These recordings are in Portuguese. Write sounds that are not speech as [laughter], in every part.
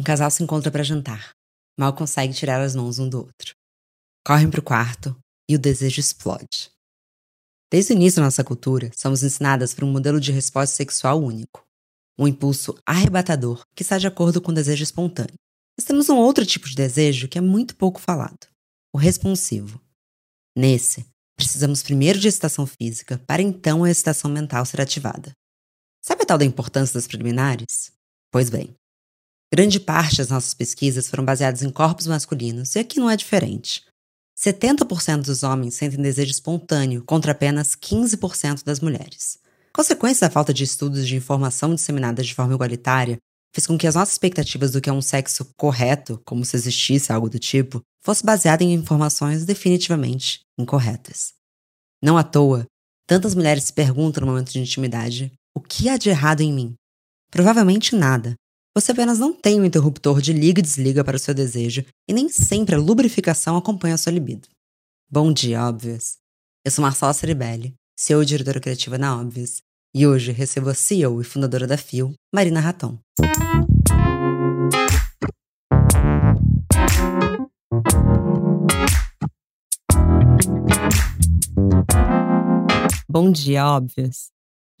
Um casal se encontra para jantar. Mal consegue tirar as mãos um do outro. Correm para o quarto e o desejo explode. Desde o início da nossa cultura, somos ensinadas por um modelo de resposta sexual único. Um impulso arrebatador que está de acordo com o desejo espontâneo. Mas temos um outro tipo de desejo que é muito pouco falado: o responsivo. Nesse, precisamos primeiro de excitação física para então a excitação mental ser ativada. Sabe a tal da importância das preliminares? Pois bem, grande parte das nossas pesquisas foram baseadas em corpos masculinos e aqui não é diferente. 70% dos homens sentem desejo espontâneo contra apenas 15% das mulheres. Consequência da falta de estudos de informação disseminadas de forma igualitária, fez com que as nossas expectativas do que é um sexo correto, como se existisse algo do tipo, fosse baseada em informações definitivamente incorretas. Não à toa, tantas mulheres se perguntam no momento de intimidade: o que há de errado em mim? Provavelmente nada. Você apenas não tem um interruptor de liga e desliga para o seu desejo e nem sempre a lubrificação acompanha a sua libido. Bom dia, óbvios! Eu sou Marcela Ceribelli, CEO e diretora criativa na Óbvios, e hoje recebo a CEO e fundadora da FIO, Marina Raton. Bom dia, óbvios.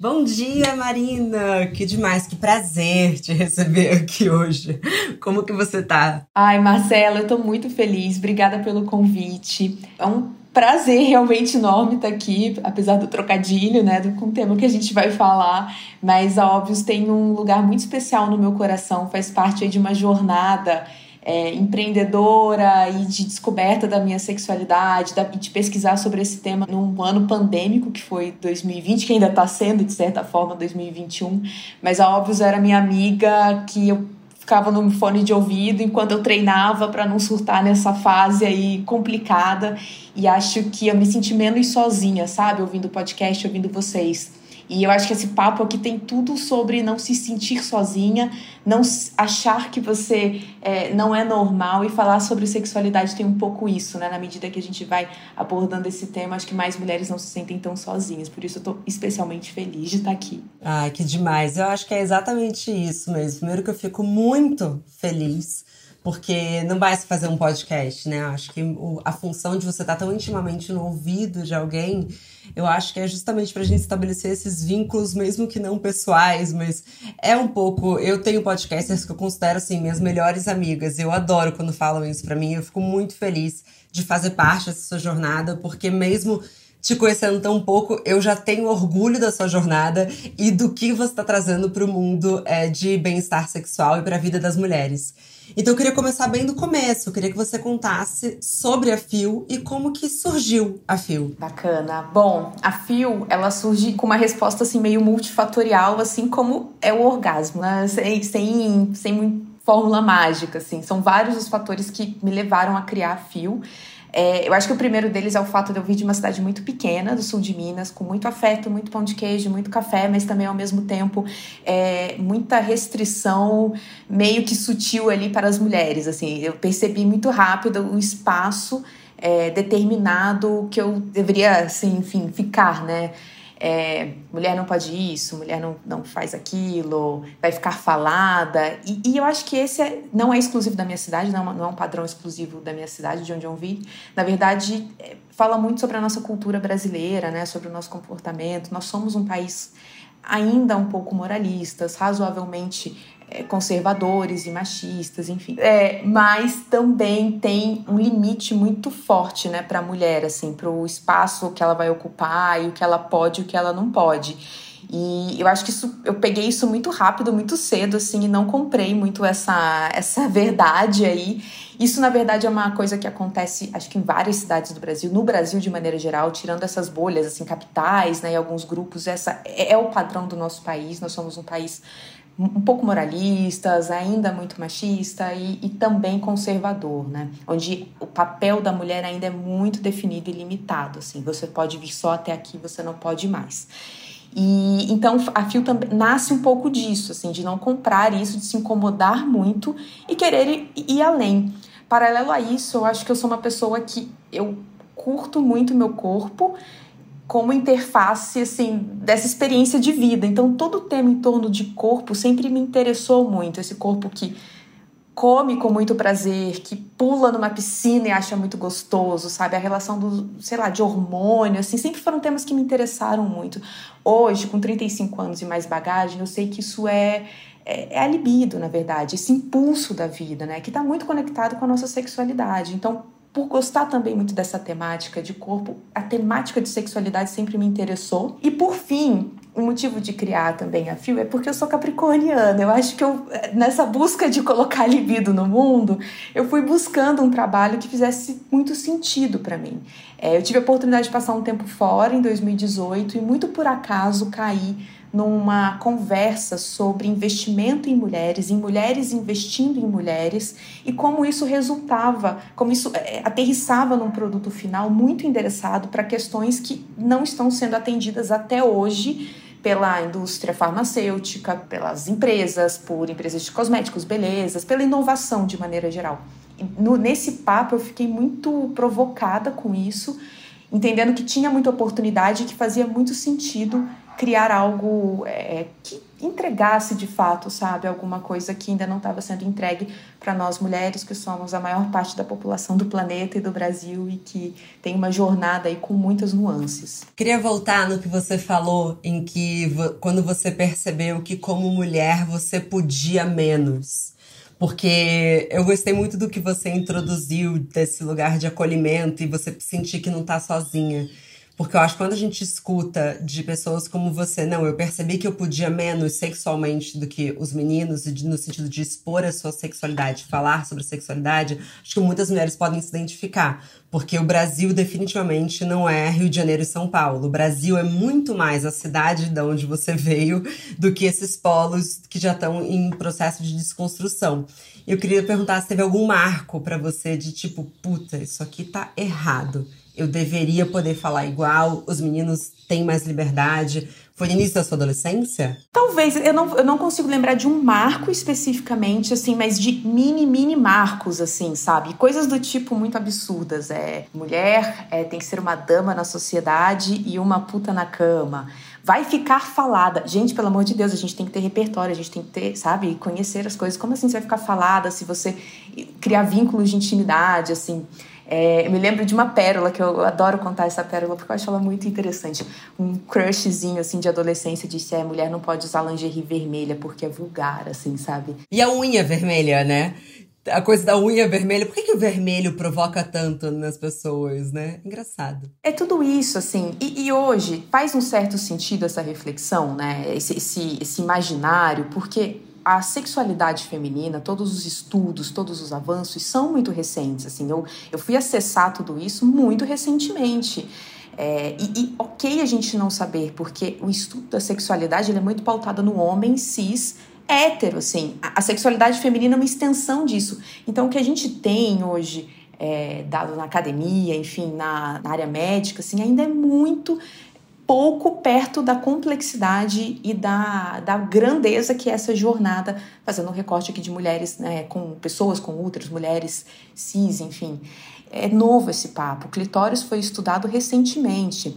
Bom dia, Marina! Que demais, que prazer te receber aqui hoje. Como que você tá? Ai, Marcela, eu tô muito feliz. Obrigada pelo convite. É um prazer realmente enorme estar aqui, apesar do trocadilho, né, com o tema que a gente vai falar. Mas a Óbvios tem um lugar muito especial no meu coração, faz parte de uma jornada é, empreendedora e de descoberta da minha sexualidade, da, de pesquisar sobre esse tema num ano pandêmico que foi 2020, que ainda está sendo, de certa forma, 2021. Mas a Óbvios era minha amiga que eu ficava no fone de ouvido enquanto eu treinava para não surtar nessa fase aí complicada. E acho que eu me senti menos sozinha, sabe? Ouvindo o podcast, ouvindo vocês. E eu acho que esse papo aqui tem tudo sobre não se sentir sozinha, não achar que você é, não é normal e falar sobre sexualidade tem um pouco isso, né? Na medida que a gente vai abordando esse tema, acho que mais mulheres não se sentem tão sozinhas. Por isso eu tô especialmente feliz de estar aqui. Ai, que demais. Eu acho que é exatamente isso mesmo. Primeiro que eu fico muito feliz porque não basta fazer um podcast, né? Acho que a função de você estar tão intimamente no ouvido de alguém eu acho que é justamente pra gente estabelecer esses vínculos, mesmo que não pessoais, mas é um pouco. Eu tenho podcasters que eu considero, assim, minhas melhores amigas. Eu adoro quando falam isso pra mim. Eu fico muito feliz de fazer parte dessa jornada, porque mesmo te conhecendo tão pouco, eu já tenho orgulho da sua jornada e do que você está trazendo para o mundo é, de bem-estar sexual e para a vida das mulheres. Então eu queria começar bem do começo. Eu queria que você contasse sobre a Fio e como que surgiu a Fio. Bacana. Bom, a Fio, ela surge com uma resposta assim meio multifatorial, assim como é o orgasmo, né? Sem, sem, sem fórmula mágica, assim. São vários os fatores que me levaram a criar a Fio. É, eu acho que o primeiro deles é o fato de eu vir de uma cidade muito pequena, do sul de Minas, com muito afeto, muito pão de queijo, muito café, mas também ao mesmo tempo é, muita restrição meio que sutil ali para as mulheres. Assim, eu percebi muito rápido o espaço é, determinado que eu deveria, assim, enfim, ficar, né? É, mulher não pode isso, mulher não, não faz aquilo, vai ficar falada. E, e eu acho que esse é, não é exclusivo da minha cidade, não, é não é um padrão exclusivo da minha cidade, de onde eu vi. Na verdade, é, fala muito sobre a nossa cultura brasileira, né, sobre o nosso comportamento. Nós somos um país ainda um pouco moralistas, razoavelmente conservadores e machistas, enfim. É, mas também tem um limite muito forte, né, para a mulher, assim, para o espaço que ela vai ocupar e o que ela pode e o que ela não pode. E eu acho que isso, eu peguei isso muito rápido, muito cedo, assim, e não comprei muito essa, essa [laughs] verdade aí. Isso, na verdade, é uma coisa que acontece, acho que em várias cidades do Brasil, no Brasil de maneira geral, tirando essas bolhas, assim, capitais, né, e alguns grupos, essa é, é o padrão do nosso país. Nós somos um país um pouco moralistas, ainda muito machista e, e, também conservador, né? Onde o papel da mulher ainda é muito definido e limitado, assim. Você pode vir só até aqui, você não pode mais. E então a Fio também nasce um pouco disso, assim, de não comprar isso, de se incomodar muito e querer ir, ir além. Paralelo a isso, eu acho que eu sou uma pessoa que eu curto muito meu corpo como interface assim dessa experiência de vida. Então todo o tema em torno de corpo sempre me interessou muito, esse corpo que come com muito prazer, que pula numa piscina e acha muito gostoso, sabe? A relação do, sei lá, de hormônio, assim, sempre foram temas que me interessaram muito. Hoje, com 35 anos e mais bagagem, eu sei que isso é é, é a libido, na verdade, esse impulso da vida, né? Que está muito conectado com a nossa sexualidade. Então, por gostar também muito dessa temática de corpo, a temática de sexualidade sempre me interessou. E por fim, o motivo de criar também a Fio é porque eu sou capricorniana. Eu acho que eu, nessa busca de colocar libido no mundo, eu fui buscando um trabalho que fizesse muito sentido para mim. É, eu tive a oportunidade de passar um tempo fora em 2018 e muito por acaso caí numa conversa sobre investimento em mulheres, em mulheres investindo em mulheres e como isso resultava, como isso é, aterrissava num produto final muito endereçado para questões que não estão sendo atendidas até hoje pela indústria farmacêutica, pelas empresas, por empresas de cosméticos, belezas, pela inovação de maneira geral. No, nesse papo eu fiquei muito provocada com isso, entendendo que tinha muita oportunidade e que fazia muito sentido criar algo é, que entregasse de fato, sabe, alguma coisa que ainda não estava sendo entregue para nós mulheres, que somos a maior parte da população do planeta e do Brasil e que tem uma jornada aí com muitas nuances. Queria voltar no que você falou, em que quando você percebeu que como mulher você podia menos. Porque eu gostei muito do que você introduziu desse lugar de acolhimento e você sentir que não está sozinha. Porque eu acho que quando a gente escuta de pessoas como você, não, eu percebi que eu podia menos sexualmente do que os meninos, no sentido de expor a sua sexualidade, falar sobre sexualidade, acho que muitas mulheres podem se identificar. Porque o Brasil definitivamente não é Rio de Janeiro e São Paulo. O Brasil é muito mais a cidade de onde você veio do que esses polos que já estão em processo de desconstrução. Eu queria perguntar se teve algum marco para você de tipo, puta, isso aqui tá errado eu deveria poder falar igual, os meninos têm mais liberdade. Foi no início da sua adolescência? Talvez, eu não, eu não consigo lembrar de um marco especificamente, assim, mas de mini, mini marcos, assim, sabe? Coisas do tipo muito absurdas. É, mulher é, tem que ser uma dama na sociedade e uma puta na cama vai ficar falada. Gente, pelo amor de Deus, a gente tem que ter repertório, a gente tem que ter, sabe, conhecer as coisas. Como assim você vai ficar falada se você criar vínculos de intimidade, assim? É, eu me lembro de uma pérola, que eu adoro contar essa pérola, porque eu acho ela muito interessante. Um crushzinho, assim, de adolescência, disse, é, mulher não pode usar lingerie vermelha, porque é vulgar, assim, sabe? E a unha vermelha, né? a coisa da unha vermelha. Por que, que o vermelho provoca tanto nas pessoas, né? Engraçado. É tudo isso, assim. E, e hoje faz um certo sentido essa reflexão, né? Esse, esse, esse imaginário, porque a sexualidade feminina, todos os estudos, todos os avanços são muito recentes. Assim, eu, eu fui acessar tudo isso muito recentemente. É, e, e, ok a gente não saber, porque o estudo da sexualidade é muito pautado no homem cis hétero, assim. A, a, sexualidade feminina é uma extensão disso. Então, o que a gente tem hoje, é, dado na academia, enfim, na, na área médica, assim, ainda é muito pouco perto da complexidade e da, da grandeza que é essa jornada, fazendo um recorte aqui de mulheres, né, com pessoas com úteros, mulheres cis, enfim. É novo esse papo. O clitóris foi estudado recentemente.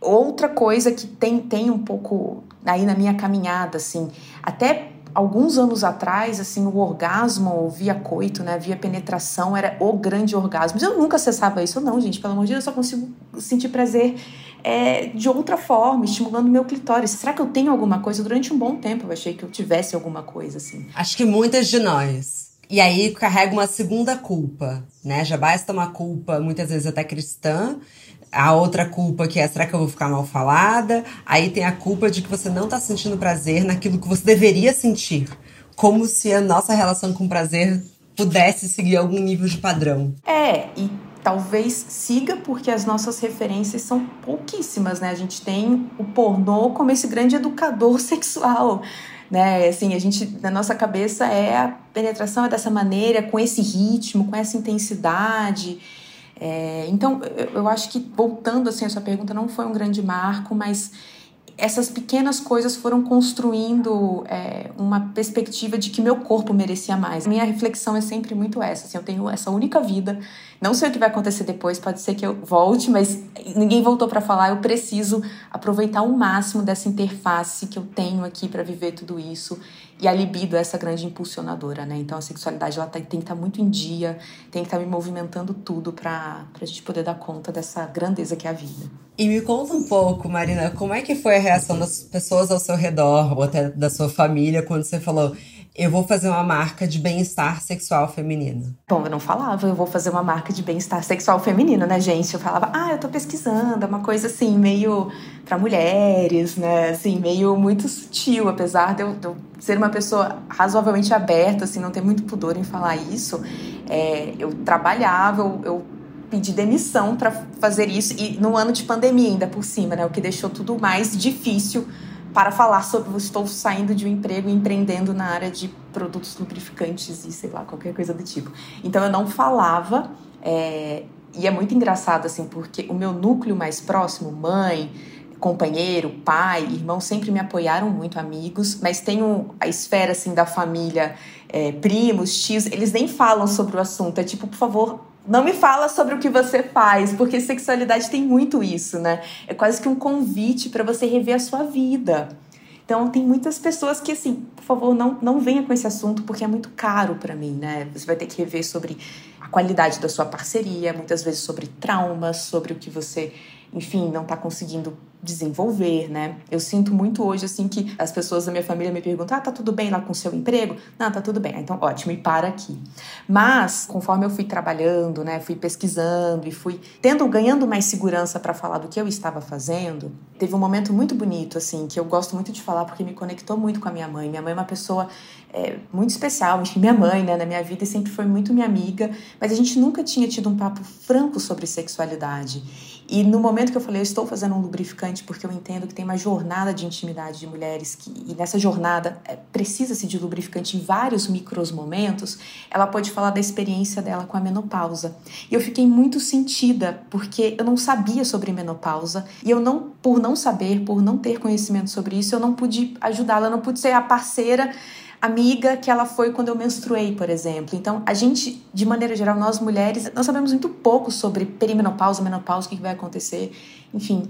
Outra coisa que tem, tem um pouco aí na minha caminhada, assim, até alguns anos atrás, assim, o orgasmo via coito, né, via penetração, era o grande orgasmo. Eu nunca acessava isso, não, gente, pelo amor de Deus, eu só consigo sentir prazer é, de outra forma, estimulando meu clitóris. Será que eu tenho alguma coisa? Durante um bom tempo eu achei que eu tivesse alguma coisa, assim. Acho que muitas de nós. E aí carrega uma segunda culpa, né? Já basta uma culpa, muitas vezes até cristã, a outra culpa que é será que eu vou ficar mal falada? Aí tem a culpa de que você não tá sentindo prazer naquilo que você deveria sentir. Como se a nossa relação com prazer pudesse seguir algum nível de padrão. É, e talvez siga porque as nossas referências são pouquíssimas, né? A gente tem o pornô como esse grande educador [laughs] sexual, né? Assim, a gente na nossa cabeça é a penetração é dessa maneira, com esse ritmo, com essa intensidade. É, então, eu, eu acho que voltando assim a sua pergunta, não foi um grande marco, mas essas pequenas coisas foram construindo é, uma perspectiva de que meu corpo merecia mais. Minha reflexão é sempre muito essa. Assim, eu tenho essa única vida. Não sei o que vai acontecer depois. Pode ser que eu volte, mas ninguém voltou para falar. Eu preciso aproveitar o máximo dessa interface que eu tenho aqui para viver tudo isso E a libido é essa grande impulsionadora, né? Então a sexualidade ela tá, tem que estar tá muito em dia, tem que estar tá me movimentando tudo para a gente poder dar conta dessa grandeza que é a vida. E me conta um pouco, Marina, como é que foi a reação das pessoas ao seu redor, ou até da sua família, quando você falou eu vou fazer uma marca de bem-estar sexual feminino? Bom, eu não falava, eu vou fazer uma marca de bem-estar sexual feminino, né, gente? Eu falava, ah, eu tô pesquisando, é uma coisa assim, meio para mulheres, né? Assim, meio muito sutil, apesar de eu, de eu, ser uma pessoa razoavelmente aberta, assim, não ter muito pudor em falar isso. É, eu trabalhava, eu, eu pedi demissão para fazer isso, e no ano de pandemia ainda por cima, né? O que deixou tudo mais difícil para falar sobre estou saindo de um emprego e empreendendo na área de produtos lubrificantes e sei lá, qualquer coisa do tipo. Então eu não falava, é, e é muito engraçado assim, porque o meu núcleo mais próximo, mãe, companheiro, pai, irmão, sempre me apoiaram muito, amigos, mas tenho a esfera assim da família, é, primos, tios, eles nem falam sobre o assunto. É tipo, por favor, não me fala sobre o que você faz, porque sexualidade tem muito isso, né? É quase que um convite para você rever a sua vida. Então, tem muitas pessoas que, assim, por favor, não, não venha com esse assunto, porque é muito caro para mim, né? Você vai ter que rever sobre a qualidade da sua parceria, muitas vezes sobre traumas, sobre o que você, enfim, não está conseguindo desenvolver, né? Eu sinto muito hoje, assim, que as pessoas da minha família me perguntam: ah, tá tudo bem lá com o seu emprego? Não, tá tudo bem. Ah, então, ótimo, e para aqui. Mas, conforme eu fui trabalhando, né, fui pesquisando e fui tendo, ganhando mais segurança para falar do que eu estava fazendo, teve um momento muito bonito, assim, que eu gosto muito de falar porque me conectou muito com a minha mãe. Minha mãe é uma pessoa é, muito especial, minha mãe, né, na minha vida, sempre foi muito minha amiga, mas a gente nunca tinha tido um papo franco sobre sexualidade. E no momento que eu falei, eu estou fazendo um lubrificante porque eu entendo que tem uma jornada de intimidade de mulheres que, e nessa jornada é, precisa-se de lubrificante em vários micros momentos, ela pode falar da experiência dela com a menopausa. E eu fiquei muito sentida porque eu não sabia sobre menopausa e eu não, por não saber, por não ter conhecimento sobre isso, eu não pude ajudá-la, não pude ser a parceira amiga que ela foi quando eu menstruei, por exemplo. Então, a gente, de maneira geral, nós mulheres, nós sabemos muito pouco sobre perimenopausa, menopausa, o que vai acontecer, enfim.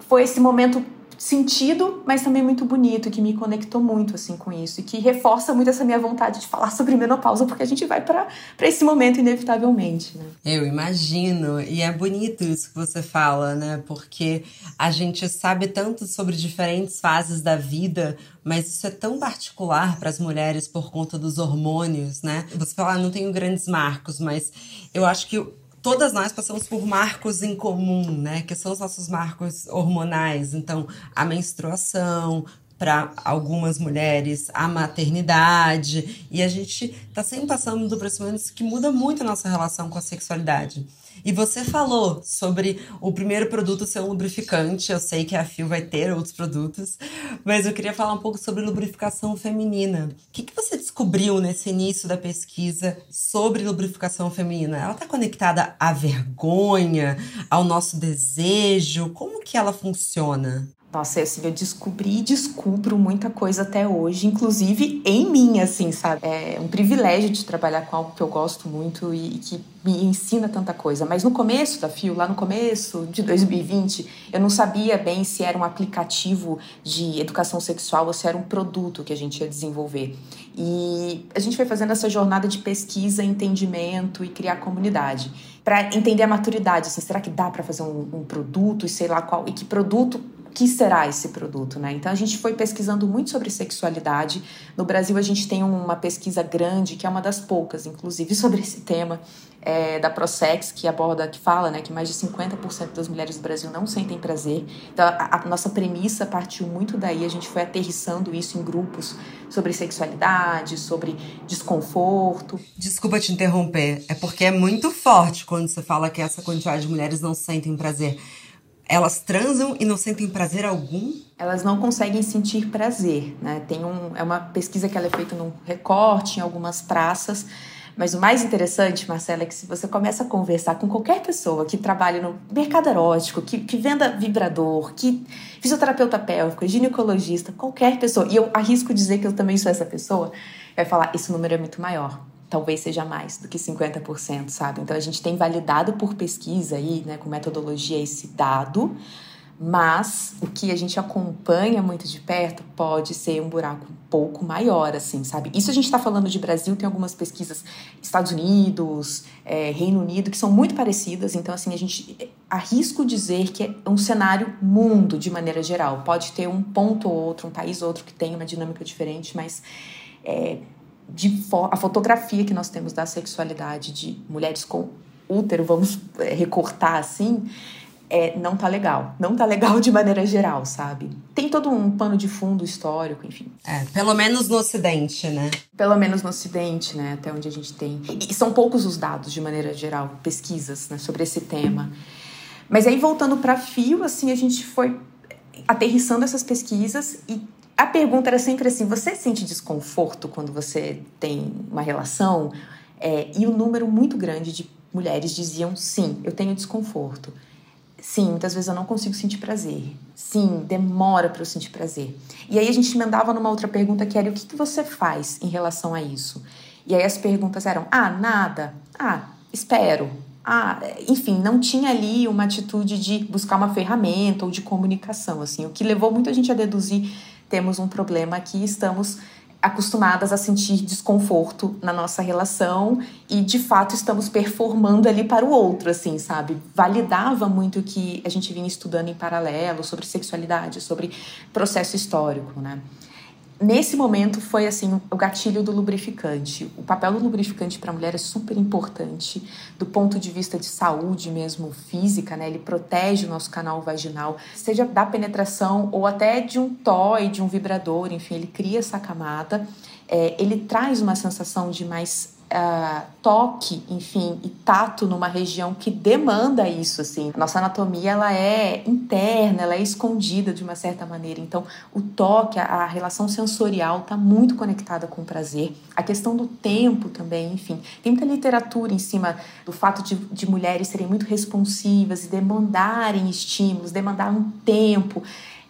Foi esse momento sentido, mas também muito bonito, que me conectou muito assim com isso e que reforça muito essa minha vontade de falar [laughs] sobre menopausa, porque a gente vai para esse momento inevitavelmente, né? Eu imagino, e é bonito isso que você fala, né? Porque a gente sabe tanto sobre diferentes fases da vida, mas isso é tão particular para as mulheres por conta dos hormônios, né? Você fala, ah, não tenho grandes marcos, mas eu acho que todas nós passamos por marcos em comum, né? Que são os nossos marcos hormonais. Então, a menstruação, para algumas mulheres a maternidade e a gente está sempre passando por momentos que muda muito a nossa relação com a sexualidade. E você falou sobre o primeiro produto ser um lubrificante. Eu sei que a Fio vai ter outros produtos, mas eu queria falar um pouco sobre lubrificação feminina. O que, que você descobriu nesse início da pesquisa sobre lubrificação feminina? Ela está conectada à vergonha, ao nosso desejo? Como que ela funciona? Nossa, assim, eu descobri e descubro muita coisa até hoje, inclusive em mim, assim, sabe? É um privilégio de trabalhar com algo que eu gosto muito e, e que me ensina tanta coisa. Mas no começo da FIO, lá no começo de 2020, eu não sabia bem se era um aplicativo de educação sexual ou se era um produto que a gente ia desenvolver. E a gente foi fazendo essa jornada de pesquisa, entendimento e criar comunidade para entender a maturidade. Assim, será que dá para fazer um, um produto e sei lá qual e que produto que será esse produto, né? Então a gente foi pesquisando muito sobre sexualidade. No Brasil a gente tem uma pesquisa grande, que é uma das poucas, inclusive, [laughs] sobre esse tema, é, da Prosex, que aborda, que fala, né, que mais de 50% das mulheres do Brasil não sentem prazer. Então a, a nossa premissa partiu muito daí, a gente foi aterrissando isso em grupos sobre sexualidade, sobre desconforto. Desculpa te interromper, é porque é muito forte quando você fala que essa quantidade de mulheres não sentem prazer. Elas transam e não sentem prazer algum? Elas não conseguem sentir prazer, né? Tem um, é uma pesquisa que ela é feita num recorte em algumas praças, mas o mais interessante, Marcela, é que se você começa a conversar com qualquer pessoa que trabalha no mercado erótico, que, que venda vibrador, que fisioterapeuta pélvico, ginecologista, qualquer pessoa, e eu arrisco dizer que eu também sou essa pessoa, vai falar: esse número é muito maior talvez seja mais do que 50%, sabe? Então a gente tem validado por pesquisa aí, né, com metodologia esse dado, Mas o que a gente acompanha muito de perto pode ser um buraco um pouco maior, assim, sabe? Isso a gente está falando de Brasil, tem algumas pesquisas Estados Unidos, é, Reino Unido, que são muito parecidas. Então, assim, a gente arrisco dizer que é um cenário mundo de maneira geral. Pode ter um ponto ou outro, um país ou outro que tem uma dinâmica diferente, mas é, de a fotografia que nós temos da sexualidade de mulheres com útero, vamos é, recortar assim, é, não tá legal. Não tá legal de maneira geral, sabe? Tem todo um pano de fundo histórico, enfim. É, pelo menos no Ocidente, né? Pelo menos no Ocidente, né? Até onde a gente tem. E são poucos os dados, de maneira geral, pesquisas né, sobre esse tema. Mas aí, voltando para fio, assim, a gente foi aterrissando essas pesquisas e a pergunta era sempre assim: você sente desconforto quando você tem uma relação? É, e um número muito grande de mulheres diziam sim, eu tenho desconforto. Sim, muitas vezes eu não consigo sentir prazer. Sim, demora para eu sentir prazer. E aí a gente emendava numa outra pergunta que era: o que, que você faz em relação a isso? E aí as perguntas eram: ah, nada. Ah, espero. Ah, enfim, não tinha ali uma atitude de buscar uma ferramenta ou de comunicação, assim, o que levou muita gente a deduzir temos um problema aqui, estamos acostumadas a sentir desconforto na nossa relação e de fato estamos performando ali para o outro, assim, sabe? Validava muito o que a gente vinha estudando em paralelo sobre sexualidade, sobre processo histórico, né? Nesse momento foi assim o gatilho do lubrificante. O papel do lubrificante para a mulher é super importante do ponto de vista de saúde mesmo física, né? Ele protege o nosso canal vaginal, seja da penetração ou até de um toy, de um vibrador, enfim, ele cria essa camada. É, ele traz uma sensação de mais uh, toque, enfim, e tato numa região que demanda isso, assim. Nossa anatomia, ela é interna, ela é escondida de uma certa maneira. Então, o toque, a, a relação sensorial está muito conectada com o prazer. A questão do tempo também, enfim. Tem muita literatura em cima do fato de, de mulheres serem muito responsivas e demandarem estímulos, demandar um tempo.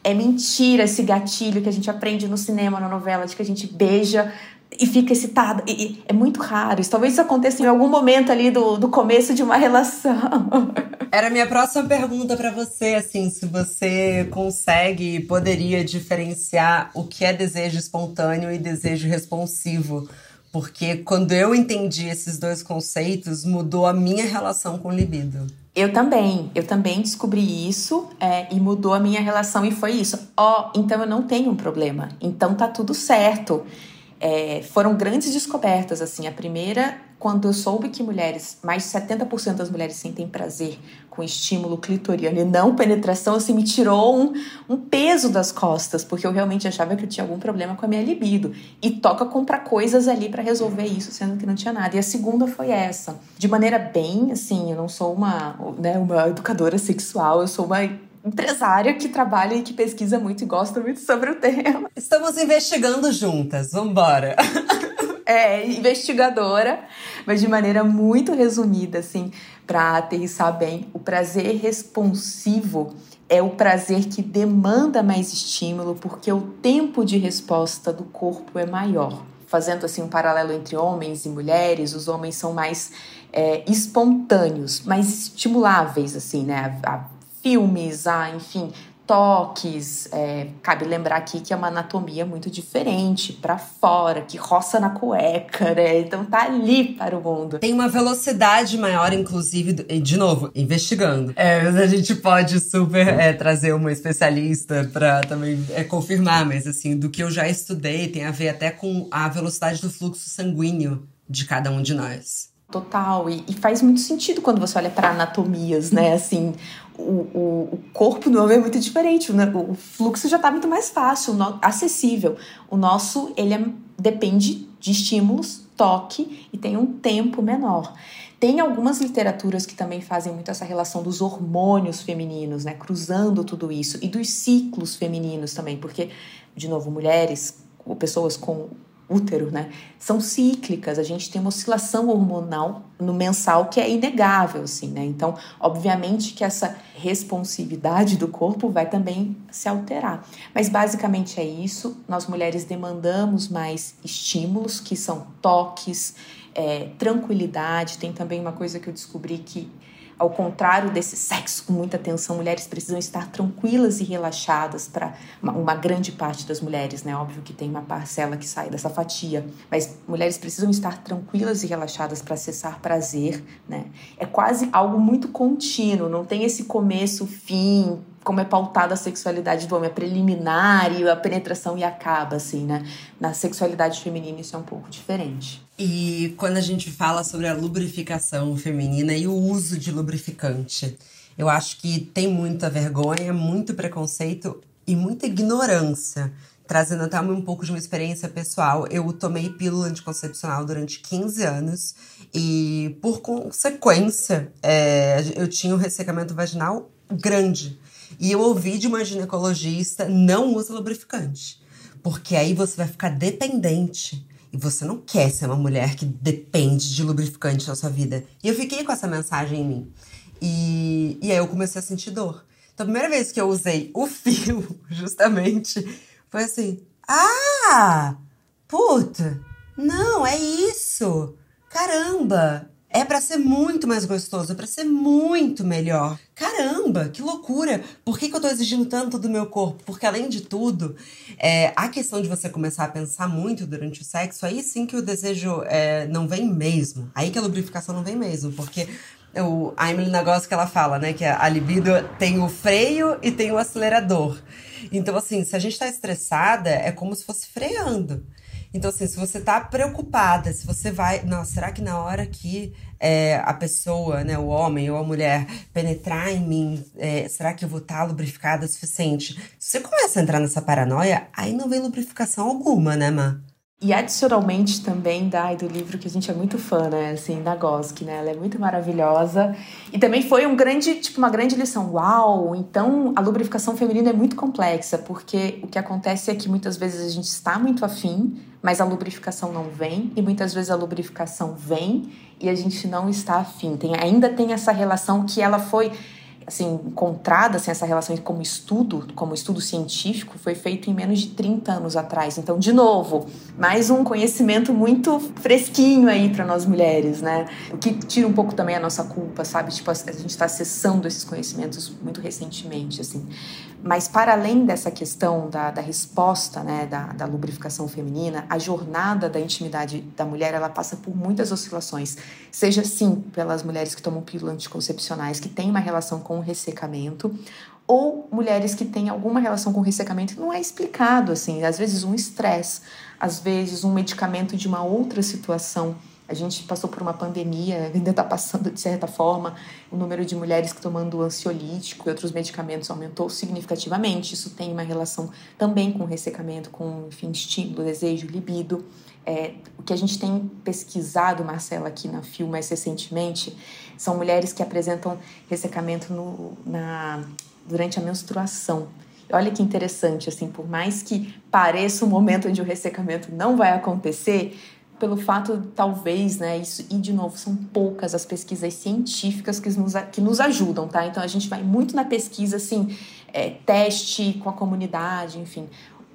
É mentira esse gatilho que a gente aprende no cinema, na novela, de que a gente beija e fica excitada. E, e, é muito raro. Isso, talvez isso aconteça em algum momento ali do, do começo de uma relação. [laughs] Era a minha próxima pergunta para você, assim, se você consegue e poderia diferenciar o que é desejo espontâneo e desejo responsivo. Porque quando eu entendi esses dois conceitos, mudou a minha relação com libido. Eu também, eu também descobri isso é, e mudou a minha relação e foi isso. Ó, oh, então eu não tenho um problema, então tá tudo certo é, foram grandes descobertas, assim. A primeira, quando eu soube que mulheres, mais de 70% das mulheres sentem prazer com estímulo clitoriano e não penetração, assim, me tirou um, um peso das costas, porque eu realmente achava que eu tinha algum problema com a minha libido. E toca comprar coisas ali para resolver isso, sendo que não tinha nada. E a segunda foi essa. De maneira bem, assim, eu não sou uma, né, uma educadora sexual, eu sou uma empresária que trabalha e que pesquisa muito e gosta muito sobre o tema. Estamos investigando juntas, vambora! [laughs] é, investigadora, mas de maneira muito resumida, assim, para aterrissar bem. O prazer responsivo é o prazer que demanda mais estímulo, porque o tempo de resposta do corpo é maior. Fazendo assim um paralelo entre homens e mulheres, os homens são mais é, espontâneos, mais estimuláveis, assim, né? A, filmes, a, enfim, toques. É, cabe lembrar aqui que é uma anatomia muito diferente para fora, que roça na cueca, né? Então tá ali para o mundo. Tem uma velocidade maior, inclusive, de novo, investigando. É, mas a gente pode super é, trazer uma especialista para também é, confirmar, mas assim, do que eu já estudei, tem a ver até com a velocidade do fluxo sanguíneo de cada um de nós. Total, e, e, faz muito sentido quando você olha para anatomias, né? Assim, o, o, o, corpo do homem é muito diferente, né? o fluxo já está muito mais fácil, no, acessível. O nosso, ele é, depende de estímulos, toque e tem um tempo menor. Tem algumas literaturas que também fazem muito essa relação dos hormônios femininos, né? Cruzando tudo isso, e dos ciclos femininos também, porque, de novo, mulheres ou pessoas com útero, né? São cíclicas, a gente tem uma oscilação hormonal no mensal que é inegável, assim, né? Então, obviamente que essa responsividade do corpo vai também se alterar. Mas basicamente é isso. Nós mulheres demandamos mais estímulos, que são toques, é, tranquilidade. Tem também uma coisa que eu descobri que ao contrário desse sexo com muita tensão, mulheres precisam estar tranquilas e relaxadas para uma, uma, grande parte das mulheres, né? Óbvio que tem uma parcela que sai dessa fatia, mas mulheres precisam estar tranquilas e relaxadas para acessar prazer, né? É quase algo muito contínuo, não tem esse começo, fim, como é pautada a sexualidade do homem, a preliminar e a penetração e acaba, assim, né? Na sexualidade feminina isso é um pouco diferente. E quando a gente fala sobre a lubrificação feminina e o uso de lubrificante, eu acho que tem muita vergonha, muito preconceito e muita ignorância. Trazendo até um pouco de uma experiência pessoal, eu tomei pílula anticoncepcional durante 15 anos e, por consequência, é, eu tinha um ressecamento vaginal grande. E eu ouvi de uma ginecologista: não usa lubrificante. Porque aí você vai ficar dependente. E você não quer ser uma mulher que depende de lubrificante na sua vida. E eu fiquei com essa mensagem em mim. E, e aí eu comecei a sentir dor. Então a primeira vez que eu usei o fio, [laughs] justamente, foi assim: ah, puta, não, é isso. Caramba, é para ser muito mais gostoso, é para ser muito melhor. Caramba, que loucura! Por que, que eu tô exigindo tanto do meu corpo? Porque, além de tudo, é, a questão de você começar a pensar muito durante o sexo, aí sim que o desejo é, não vem mesmo. Aí que a lubrificação não vem mesmo, porque o, a Emily negócio que ela fala, né? Que a libido tem o freio e tem o acelerador. Então, assim, se a gente tá estressada, é como se fosse freando. Então, assim, se você tá preocupada, se você vai. Nossa, será que na hora que é, a pessoa, né, o homem ou a mulher, penetrar em mim, é, será que eu vou estar tá lubrificada o suficiente? Se você começa a entrar nessa paranoia, aí não vem lubrificação alguma, né, Má? E adicionalmente também da do livro que a gente é muito fã, né, assim, da Gosk, né? Ela é muito maravilhosa. E também foi um grande, tipo, uma grande lição. Uau, então a lubrificação feminina é muito complexa, porque o que acontece é que muitas vezes a gente está muito afim, mas a lubrificação não vem, e muitas vezes a lubrificação vem e a gente não está afim. Tem, ainda tem essa relação que ela foi assim, encontrada assim, essa relação como estudo, como estudo científico, foi feito em menos de 30 anos atrás. Então, de novo, mais um conhecimento muito fresquinho aí para nós mulheres, né? O que tira um pouco também a nossa culpa, sabe? Tipo, a gente está acessando esses conhecimentos muito recentemente, assim. Mas para além dessa questão da, da resposta, né, da, da, lubrificação feminina, a jornada da intimidade da mulher, ela passa por muitas oscilações. Seja, sim, pelas mulheres que tomam pílulas anticoncepcionais, que têm uma relação com o ressecamento, ou mulheres que têm alguma relação com o ressecamento não é explicado, assim. Às vezes um estresse, às vezes um medicamento de uma outra situação a gente passou por uma pandemia, ainda está passando de certa forma. O número de mulheres que tomando ansiolítico e outros medicamentos aumentou significativamente. Isso tem uma relação também com ressecamento, com enfim, estímulo, desejo, libido. É, o que a gente tem pesquisado, Marcela, aqui na FIO mais recentemente, são mulheres que apresentam ressecamento no, na, durante a menstruação. Olha que interessante, assim, por mais que pareça um momento onde o ressecamento não vai acontecer, pelo fato, talvez, né, isso, e de novo, são poucas as pesquisas científicas que nos, que nos ajudam, tá? Então a gente vai muito na pesquisa, assim, é, teste com a comunidade, enfim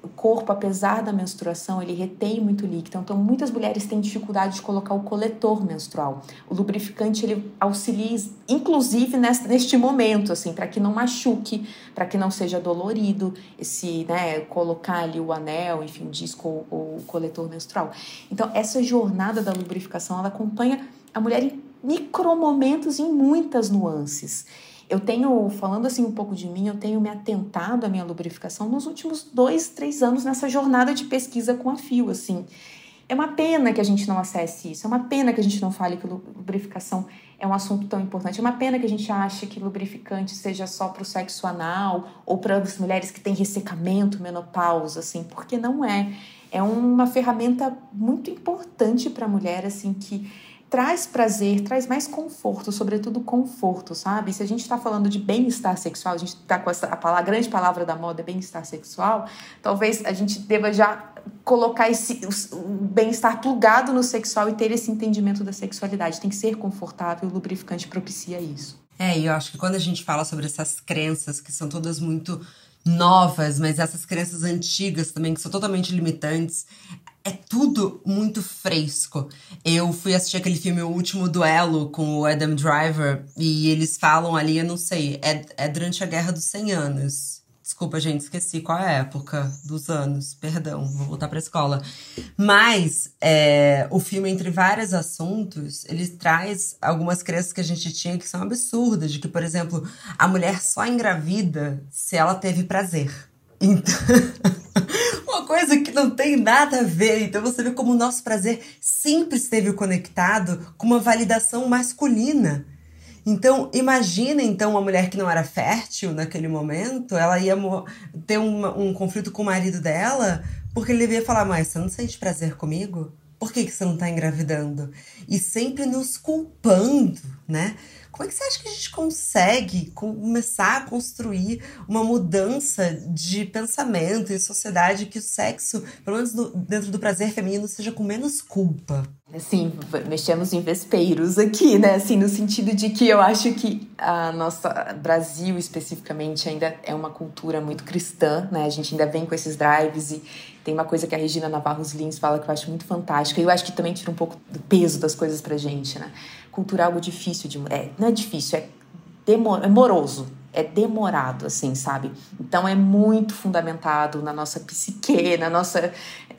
o corpo, apesar da menstruação, ele retém muito líquido. Então, muitas mulheres têm dificuldade de colocar o coletor menstrual. O lubrificante, ele auxilia, inclusive, neste, neste momento, assim, para que não machuque, para que não seja dolorido, esse, né, colocar ali o anel, enfim, o disco ou, ou o coletor menstrual. Então, essa jornada da lubrificação, ela acompanha a mulher em micromomentos, em muitas nuances. Eu tenho, falando assim um pouco de mim, eu tenho me atentado à minha lubrificação nos últimos dois, três anos nessa jornada de pesquisa com a Fio, assim. É uma pena que a gente não acesse isso, é uma pena que a gente não fale que lubrificação é um assunto tão importante. É uma pena que a gente ache que lubrificante seja só para o sexo anal ou para as mulheres que têm ressecamento, menopausa, assim, porque não é. É uma ferramenta muito importante para a mulher, assim, que traz prazer, traz mais conforto, sobretudo conforto, sabe? Se a gente está falando de bem-estar sexual, a gente está com essa, a, palavra, a grande palavra da moda é bem-estar sexual, talvez a gente deva já colocar esse o, bem-estar plugado no sexual e ter esse entendimento da sexualidade. Tem que ser confortável, o lubrificante propicia isso. É, e eu acho que quando a gente fala sobre essas crenças que são todas muito novas, mas essas crenças antigas também, que são totalmente limitantes, é tudo muito fresco. Eu fui assistir aquele filme O Último Duelo com o Adam Driver e eles falam ali, eu não sei, é, é durante a Guerra dos 100 Anos. Desculpa, gente, esqueci qual é a época dos anos. Perdão, vou voltar pra escola. Mas é, o filme, entre vários assuntos, ele traz algumas crenças que a gente tinha que são absurdas. De que, por exemplo, a mulher só engravida se ela teve prazer. Então. [laughs] [laughs] uma coisa que não tem nada a ver. Então você vê como o nosso prazer sempre esteve conectado com uma validação masculina. Então, imagina então uma mulher que não era fértil naquele momento, ela ia ter uma, um conflito com o marido dela, porque ele ia falar, mas você não sente prazer comigo? Por que, que você não está engravidando? E sempre nos culpando, né? Como é que você acha que a gente consegue começar a construir uma mudança de pensamento e sociedade que o sexo, pelo menos no, dentro do prazer feminino, seja com menos culpa? Assim, mexemos em vespeiros aqui, né? Assim, no sentido de que eu acho que a nossa Brasil especificamente ainda é uma cultura muito cristã, né? A gente ainda vem com esses drives e tem uma coisa que a Regina Navarros Lins fala que eu acho muito fantástica e eu acho que também tira um pouco do peso das coisas pra gente, né? Cultura é algo difícil de. É, não é difícil, é, demor, é moroso, é demorado, assim, sabe? Então é muito fundamentado na nossa psique, na nossa.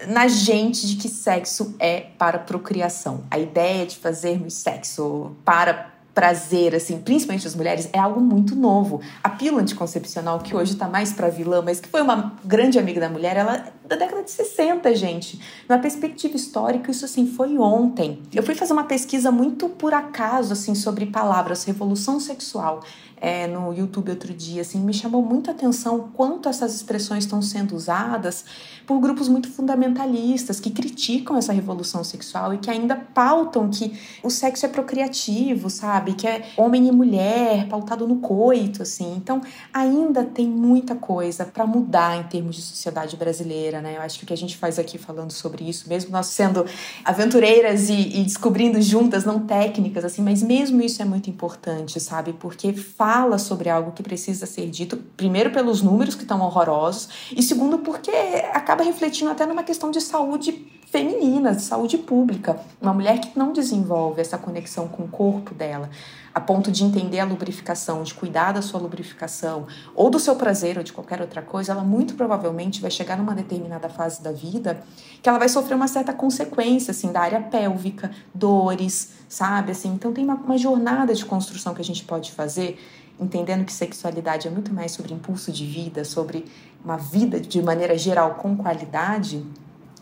na gente de que sexo é para procriação. A ideia de fazermos sexo para prazer, assim, principalmente as mulheres, é algo muito novo. A pílula anticoncepcional, que hoje tá mais pra vilã, mas que foi uma grande amiga da mulher, ela é da década de 60, gente. Numa perspectiva histórica, isso assim foi ontem. Eu fui fazer uma pesquisa muito por acaso, assim, sobre palavras, revolução sexual é, no YouTube outro dia, assim, me chamou muito a atenção quanto essas expressões estão sendo usadas por grupos muito fundamentalistas que criticam essa revolução sexual e que ainda pautam que o sexo é procriativo, sabe? Que é homem e mulher, pautado no coito, assim. Então, ainda tem muita coisa para mudar em termos de sociedade brasileira, né? Eu acho que o que a gente faz aqui falando sobre isso, mesmo nós sendo aventureiras e, e descobrindo juntas, não técnicas, assim, mas mesmo isso é muito importante, sabe? Porque faz fala sobre algo que precisa ser dito, primeiro pelos números que estão horrorosos, e segundo porque acaba refletindo até numa questão de saúde feminina, de saúde pública. Uma mulher que não desenvolve essa conexão com o corpo dela, a ponto de entender a lubrificação, de cuidar da sua lubrificação, ou do seu prazer, ou de qualquer outra coisa, ela muito provavelmente vai chegar numa determinada fase da vida que ela vai sofrer uma certa consequência, assim, da área pélvica, dores, sabe? Assim, então tem uma, uma jornada de construção que a gente pode fazer entendendo que sexualidade é muito mais sobre impulso de vida, sobre uma vida de maneira geral com qualidade,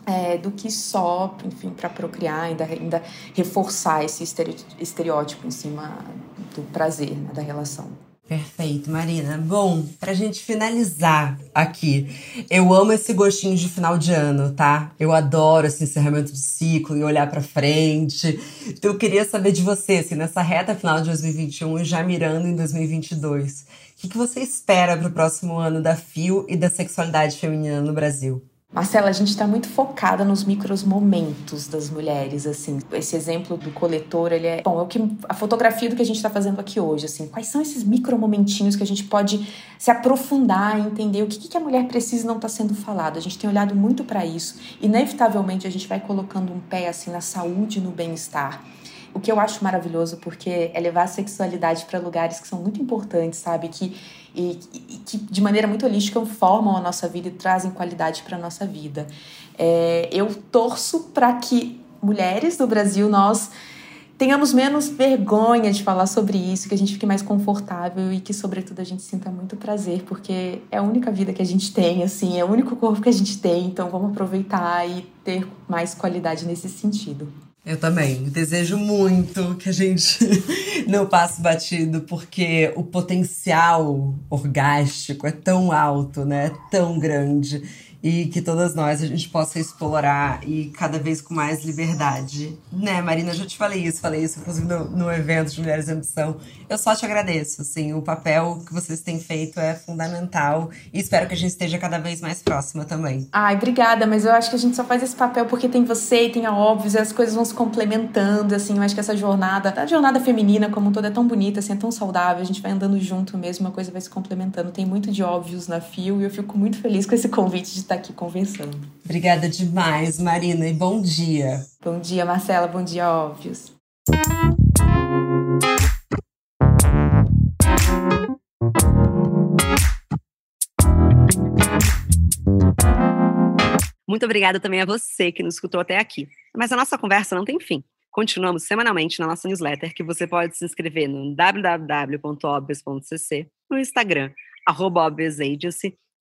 é, do que só, enfim, para procriar, ainda, ainda reforçar esse estereótipo em cima do prazer, né, da relação. Perfeito, Marina. Bom, pra gente finalizar aqui, eu amo esse gostinho de final de ano, tá? Eu adoro esse encerramento de ciclo e olhar pra frente. Então eu queria saber de você, assim, nessa reta final de 2021 e já mirando em 2022, o que, que você espera pro próximo ano da FIO e da sexualidade feminina no Brasil? Marcela, a gente está muito focada nos micros momentos das mulheres, assim. Esse exemplo do coletor, ele é, bom, é o que a fotografia do que a gente está fazendo aqui hoje, assim. Quais são esses micro momentinhos que a gente pode se aprofundar e entender o que, que a mulher precisa e não está sendo falado? A gente tem olhado muito para isso. Inevitavelmente a gente vai colocando um pé assim na saúde, no bem-estar o que eu acho maravilhoso, porque é levar a sexualidade para lugares que são muito importantes, sabe? Que, e, e, que de maneira muito holística formam a nossa vida e trazem qualidade para a nossa vida. É, eu torço para que mulheres do Brasil, nós tenhamos menos vergonha de falar sobre isso, que a gente fique mais confortável e que, sobretudo, a gente sinta muito prazer, porque é a única vida que a gente tem, assim, é o único corpo que a gente tem, então vamos aproveitar e ter mais qualidade nesse sentido. Eu também. Desejo muito que a gente [laughs] não passe batido, porque o potencial orgástico é tão alto, né? É tão grande e que todas nós a gente possa explorar e cada vez com mais liberdade. Né, Marina, eu já te falei isso, falei isso inclusive no, no evento de Mulheres em Ambição. Eu só te agradeço, assim, o papel que vocês têm feito é fundamental e espero que a gente esteja cada vez mais próxima também. Ai, obrigada, mas eu acho que a gente só faz esse papel porque tem você e tem a Óbvios e as coisas vão se complementando, assim, eu acho que essa jornada, a jornada feminina como um todo é tão bonita, assim, é tão saudável, a gente vai andando junto mesmo, uma coisa vai se complementando. Tem muito de Óbvios na Fio e eu fico muito feliz com esse convite de estar aqui conversando. Obrigada demais, Marina, e bom dia. Bom dia, Marcela. Bom dia, Óbvios. Muito obrigada também a você que nos escutou até aqui. Mas a nossa conversa não tem fim. Continuamos semanalmente na nossa newsletter, que você pode se inscrever no www.obvious.cc, no Instagram, arroba